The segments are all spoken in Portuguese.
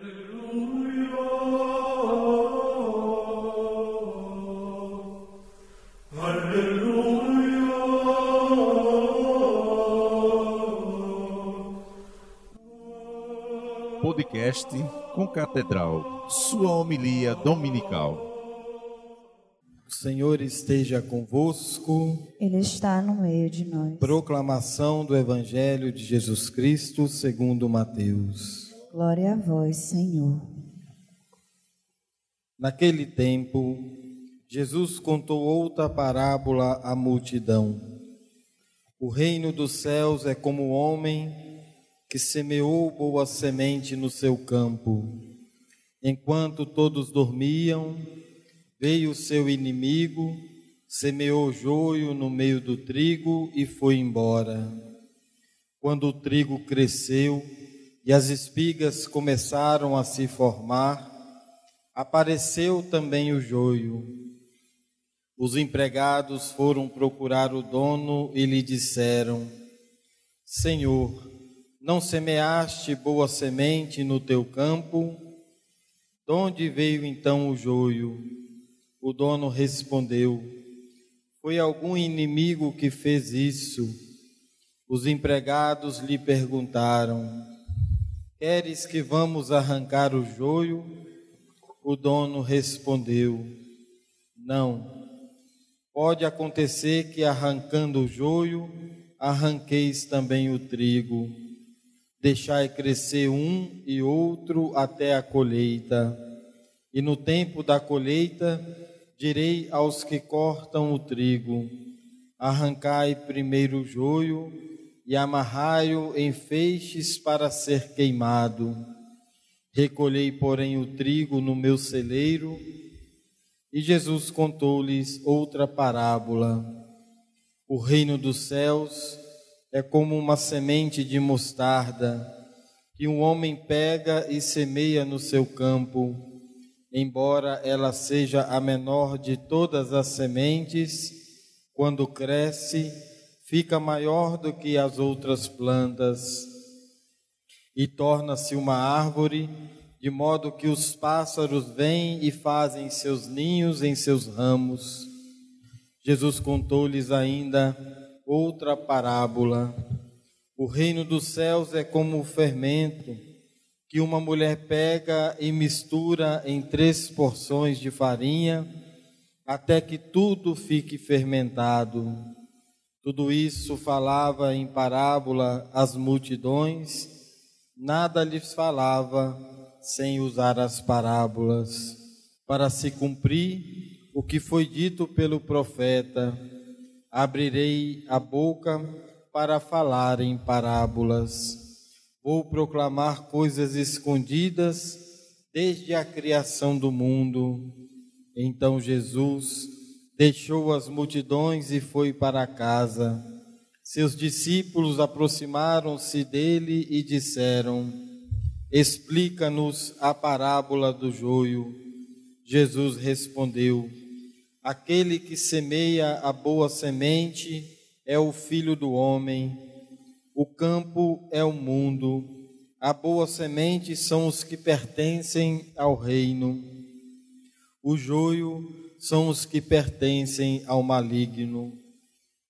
Podcast com Catedral, sua homilia dominical. O Senhor esteja convosco. Ele está no meio de nós. Proclamação do Evangelho de Jesus Cristo segundo Mateus. Glória a vós, Senhor. Naquele tempo, Jesus contou outra parábola à multidão. O reino dos céus é como o homem que semeou boa semente no seu campo. Enquanto todos dormiam, veio o seu inimigo, semeou joio no meio do trigo e foi embora. Quando o trigo cresceu e as espigas começaram a se formar, apareceu também o joio. Os empregados foram procurar o dono e lhe disseram: Senhor, não semeaste boa semente no teu campo? De onde veio então o joio? O dono respondeu: Foi algum inimigo que fez isso. Os empregados lhe perguntaram: Queres que vamos arrancar o joio? O dono respondeu: Não. Pode acontecer que arrancando o joio, arranqueis também o trigo. Deixai crescer um e outro até a colheita. E no tempo da colheita, direi aos que cortam o trigo: Arrancai primeiro o joio e amarrai-o em feixes para ser queimado. Recolhei, porém, o trigo no meu celeiro. E Jesus contou-lhes outra parábola. O reino dos céus é como uma semente de mostarda que um homem pega e semeia no seu campo. Embora ela seja a menor de todas as sementes, quando cresce, fica maior do que as outras plantas e torna-se uma árvore, de modo que os pássaros vêm e fazem seus ninhos em seus ramos. Jesus contou-lhes ainda outra parábola. O reino dos céus é como o fermento que uma mulher pega e mistura em três porções de farinha, até que tudo fique fermentado. Tudo isso falava em parábola às multidões, nada lhes falava sem usar as parábolas, para se cumprir o que foi dito pelo profeta: abrirei a boca para falar em parábolas. Vou proclamar coisas escondidas desde a criação do mundo. Então Jesus deixou as multidões e foi para casa. Seus discípulos aproximaram-se dele e disseram: Explica-nos a parábola do joio. Jesus respondeu: Aquele que semeia a boa semente é o filho do homem. O campo é o mundo. A boa semente são os que pertencem ao reino. O joio são os que pertencem ao maligno.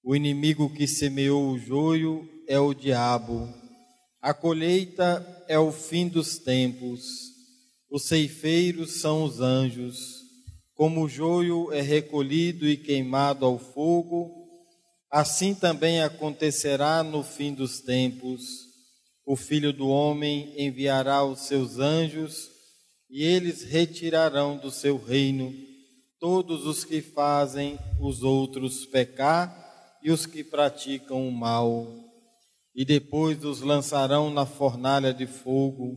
O inimigo que semeou o joio é o diabo. A colheita é o fim dos tempos. Os ceifeiros são os anjos. Como o joio é recolhido e queimado ao fogo, assim também acontecerá no fim dos tempos. O Filho do Homem enviará os seus anjos, e eles retirarão do seu reino todos os que fazem os outros pecar e os que praticam o mal. E depois os lançarão na fornalha de fogo.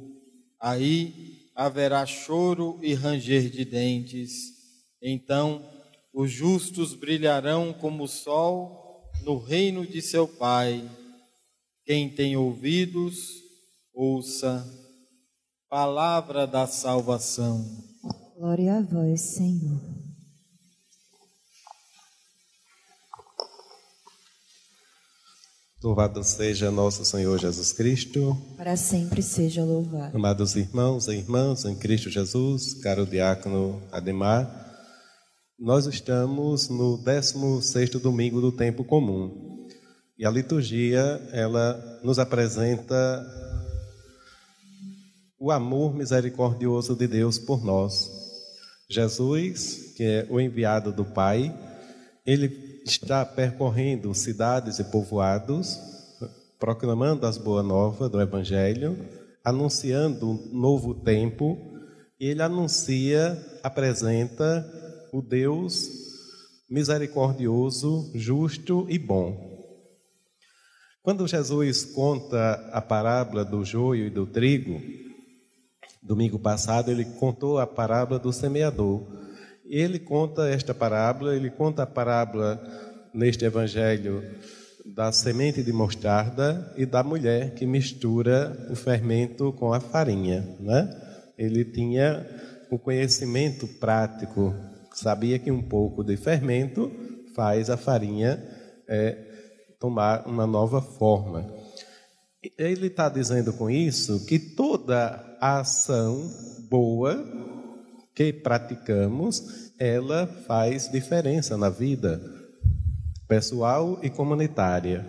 Aí haverá choro e ranger de dentes. Então os justos brilharão como o sol no reino de seu Pai. Quem tem ouvidos, ouça. Palavra da salvação. Glória a vós, Senhor. Louvado seja nosso Senhor Jesus Cristo. Para sempre seja louvado. Amados irmãos e irmãs em Cristo Jesus, caro diácono Ademar, nós estamos no 16º domingo do tempo comum. E a liturgia, ela nos apresenta o amor misericordioso de Deus por nós. Jesus, que é o enviado do Pai, ele está percorrendo cidades e povoados, proclamando as boas novas do Evangelho, anunciando um novo tempo, ele anuncia, apresenta o Deus misericordioso, justo e bom. Quando Jesus conta a parábola do joio e do trigo, domingo passado ele contou a parábola do semeador. Ele conta esta parábola, ele conta a parábola neste evangelho da semente de mostarda e da mulher que mistura o fermento com a farinha, né? Ele tinha o conhecimento prático, sabia que um pouco de fermento faz a farinha é, tomar uma nova forma. Ele está dizendo com isso que toda a ação boa que praticamos, ela faz diferença na vida pessoal e comunitária.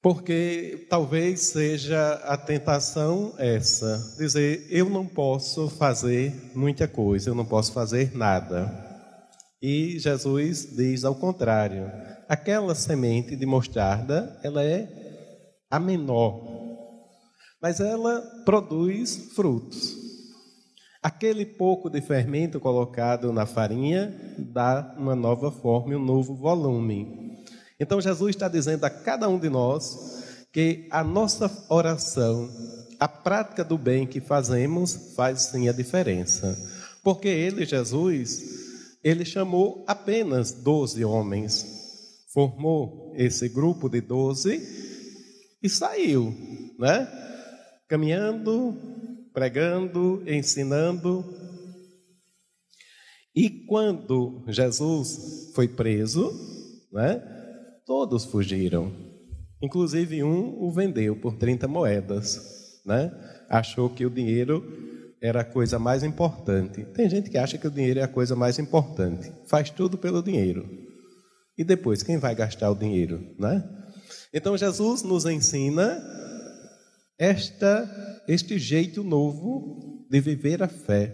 Porque talvez seja a tentação essa, dizer, eu não posso fazer muita coisa, eu não posso fazer nada. E Jesus diz ao contrário, aquela semente de mostarda, ela é a menor, mas ela produz frutos. Aquele pouco de fermento colocado na farinha dá uma nova forma e um novo volume. Então Jesus está dizendo a cada um de nós que a nossa oração, a prática do bem que fazemos, faz sim a diferença. Porque ele, Jesus, ele chamou apenas doze homens, formou esse grupo de doze e saiu, né? Caminhando, pregando, ensinando. E quando Jesus foi preso, né, todos fugiram. Inclusive um o vendeu por 30 moedas. Né? Achou que o dinheiro era a coisa mais importante. Tem gente que acha que o dinheiro é a coisa mais importante. Faz tudo pelo dinheiro. E depois, quem vai gastar o dinheiro? Né? Então Jesus nos ensina esta, este jeito novo de viver a fé,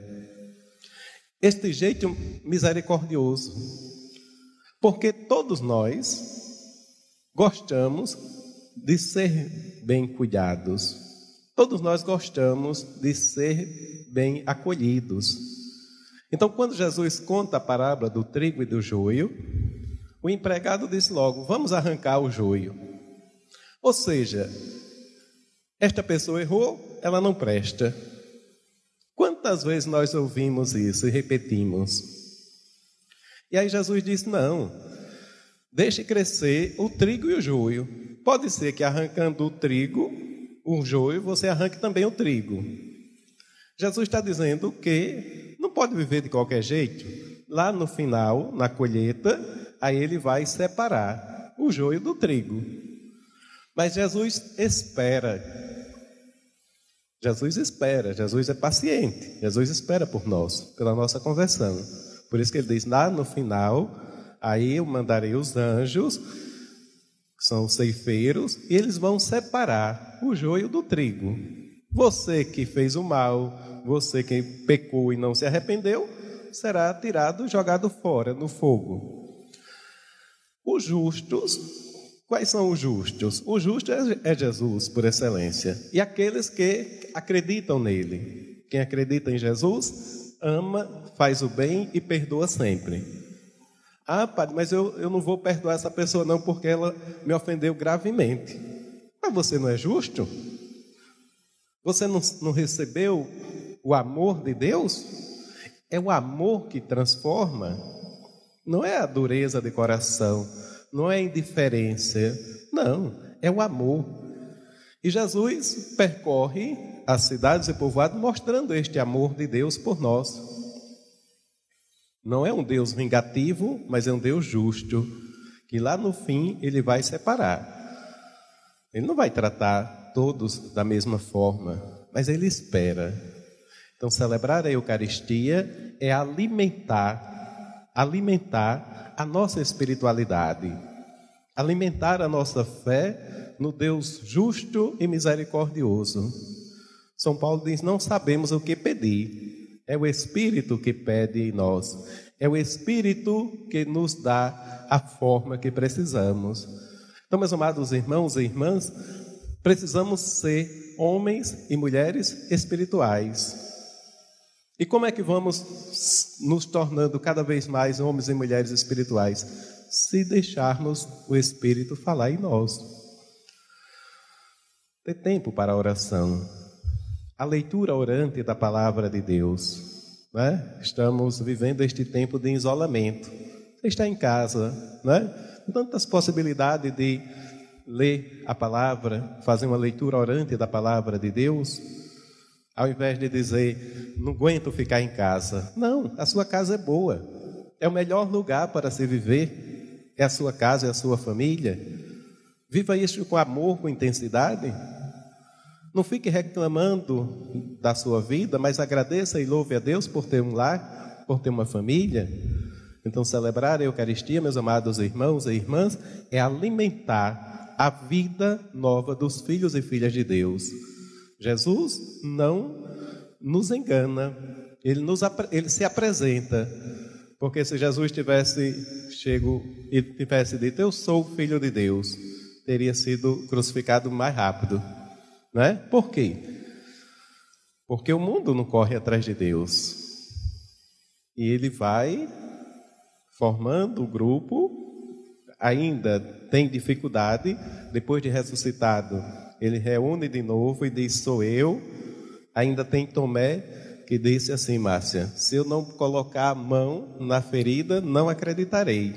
este jeito misericordioso, porque todos nós gostamos de ser bem cuidados, todos nós gostamos de ser bem acolhidos. Então, quando Jesus conta a parábola do trigo e do joio, o empregado diz logo: Vamos arrancar o joio. Ou seja, esta pessoa errou, ela não presta. Quantas vezes nós ouvimos isso e repetimos? E aí Jesus disse: Não, deixe crescer o trigo e o joio. Pode ser que arrancando o trigo, o joio, você arranque também o trigo. Jesus está dizendo que não pode viver de qualquer jeito. Lá no final, na colheita, aí ele vai separar o joio do trigo. Mas Jesus espera Jesus espera, Jesus é paciente, Jesus espera por nós, pela nossa conversão. Por isso que ele diz: lá no final, aí eu mandarei os anjos, que são os ceifeiros, e eles vão separar o joio do trigo. Você que fez o mal, você que pecou e não se arrependeu, será tirado, jogado fora no fogo. Os justos Quais são os justos? O justo é, é Jesus, por excelência. E aqueles que acreditam nele. Quem acredita em Jesus, ama, faz o bem e perdoa sempre. Ah, padre, mas eu, eu não vou perdoar essa pessoa não porque ela me ofendeu gravemente. Mas você não é justo? Você não, não recebeu o amor de Deus? É o amor que transforma, não é a dureza de coração não é indiferença, não, é o amor. E Jesus percorre as cidades e povoados mostrando este amor de Deus por nós. Não é um Deus vingativo, mas é um Deus justo, que lá no fim ele vai separar. Ele não vai tratar todos da mesma forma, mas ele espera. Então, celebrar a Eucaristia é alimentar, alimentar a nossa espiritualidade, alimentar a nossa fé no Deus justo e misericordioso. São Paulo diz: não sabemos o que pedir. É o Espírito que pede em nós. É o Espírito que nos dá a forma que precisamos. Então, meus amados irmãos e irmãs, precisamos ser homens e mulheres espirituais. E como é que vamos nos tornando cada vez mais homens e mulheres espirituais? Se deixarmos o Espírito falar em nós. Ter tempo para a oração. A leitura orante da palavra de Deus. Né? Estamos vivendo este tempo de isolamento. Você está em casa, né? tantas possibilidades de ler a palavra, fazer uma leitura orante da palavra de Deus, ao invés de dizer, não aguento ficar em casa. Não, a sua casa é boa. É o melhor lugar para se viver. É a sua casa, é a sua família. Viva isso com amor, com intensidade. Não fique reclamando da sua vida, mas agradeça e louve a Deus por ter um lar, por ter uma família. Então, celebrar a Eucaristia, meus amados irmãos e irmãs, é alimentar a vida nova dos filhos e filhas de Deus. Jesus não nos engana, ele, nos, ele se apresenta. Porque se Jesus tivesse chego e tivesse dito, Eu sou filho de Deus, teria sido crucificado mais rápido. Né? Por quê? Porque o mundo não corre atrás de Deus. E ele vai formando o grupo, ainda tem dificuldade, depois de ressuscitado, ele reúne de novo e diz: Sou eu. Ainda tem Tomé que disse assim, Márcia: Se eu não colocar a mão na ferida, não acreditarei.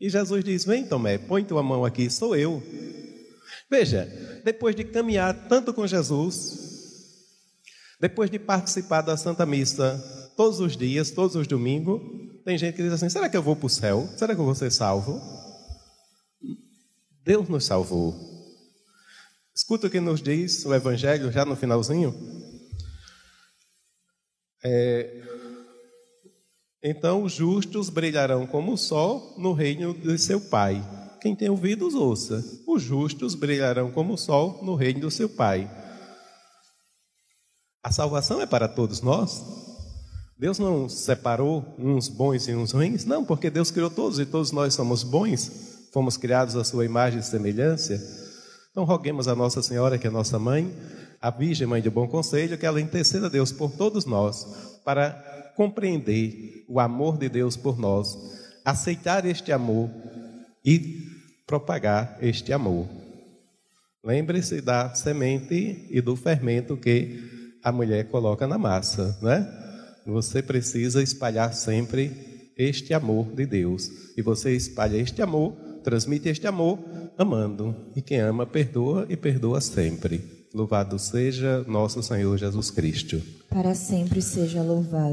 E Jesus diz: Vem, Tomé, põe tua mão aqui, sou eu. Veja, depois de caminhar tanto com Jesus, depois de participar da Santa Missa todos os dias, todos os domingos, tem gente que diz assim: será que eu vou para o céu? Será que eu vou ser salvo? Deus nos salvou. Escuta o que nos diz o Evangelho já no finalzinho. É, então os justos brilharão como o sol no reino de seu Pai. Quem tem ouvidos, ouça. Os justos brilharão como o sol no reino do seu Pai. A salvação é para todos nós. Deus não separou uns bons e uns ruins, não, porque Deus criou todos e todos nós somos bons, fomos criados à sua imagem e semelhança. Então, roguemos a Nossa Senhora, que é nossa mãe, a Virgem Mãe de Bom Conselho, que ela interceda a Deus por todos nós, para compreender o amor de Deus por nós, aceitar este amor e propagar este amor. Lembre-se da semente e do fermento que a mulher coloca na massa, né? Você precisa espalhar sempre este amor de Deus. E você espalha este amor, transmite este amor amando. E quem ama, perdoa e perdoa sempre. Louvado seja nosso Senhor Jesus Cristo. Para sempre seja louvado.